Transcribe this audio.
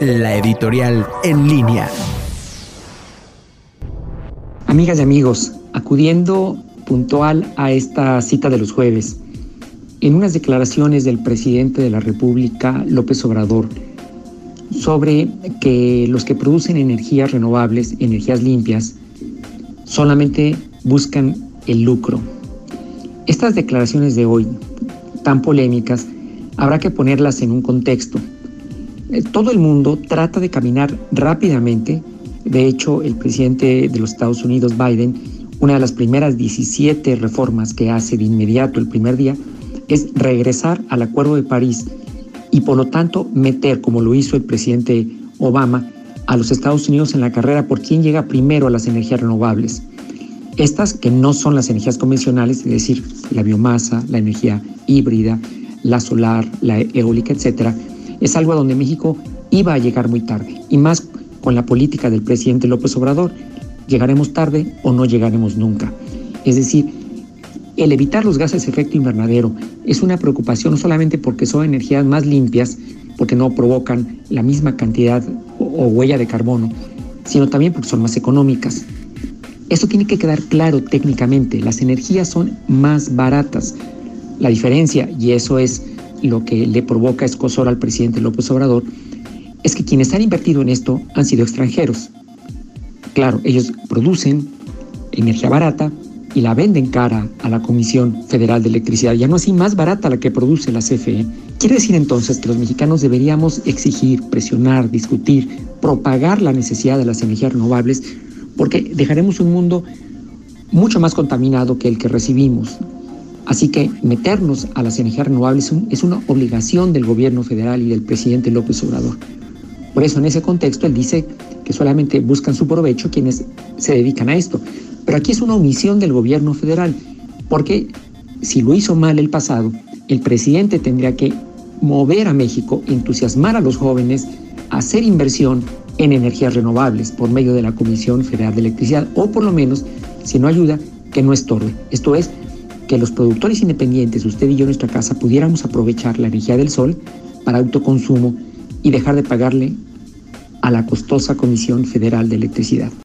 la editorial en línea. Amigas y amigos, acudiendo puntual a esta cita de los jueves, en unas declaraciones del presidente de la República, López Obrador, sobre que los que producen energías renovables, energías limpias, solamente buscan el lucro. Estas declaraciones de hoy, tan polémicas, habrá que ponerlas en un contexto. Eh, todo el mundo trata de caminar rápidamente. De hecho, el presidente de los Estados Unidos, Biden, una de las primeras 17 reformas que hace de inmediato el primer día es regresar al Acuerdo de París y por lo tanto meter, como lo hizo el presidente Obama, a los Estados Unidos en la carrera por quién llega primero a las energías renovables. Estas que no son las energías convencionales, es decir, la biomasa, la energía híbrida, la solar, la eólica, etcétera, es algo a donde México iba a llegar muy tarde. Y más con la política del presidente López Obrador, llegaremos tarde o no llegaremos nunca. Es decir, el evitar los gases de efecto invernadero es una preocupación no solamente porque son energías más limpias, porque no provocan la misma cantidad o, huella de carbono, sino también porque son más económicas. Esto tiene que quedar claro técnicamente. Las energías son más baratas. La diferencia, y eso es lo que le provoca escosor al presidente López Obrador, es que quienes han invertido en esto han sido extranjeros. Claro, ellos producen energía barata, y la venden cara a la Comisión Federal de Electricidad, ya no así más barata la que produce la CFE. Quiere decir entonces que los mexicanos deberíamos exigir, presionar, discutir, propagar la necesidad de las energías renovables, porque dejaremos un mundo mucho más contaminado que el que recibimos. Así que meternos a las energías renovables es una obligación del gobierno federal y del presidente López Obrador. Por eso en ese contexto él dice que solamente buscan su provecho quienes se dedican a esto. Pero aquí es una omisión del gobierno federal, porque si lo hizo mal el pasado, el presidente tendría que mover a México, entusiasmar a los jóvenes hacer inversión en energías renovables por medio de la Comisión Federal de Electricidad, o por lo menos, si no ayuda, que no estorbe. Esto es, que los productores independientes, usted y yo en nuestra casa, pudiéramos aprovechar la energía del sol para autoconsumo y dejar de pagarle a la costosa Comisión Federal de Electricidad.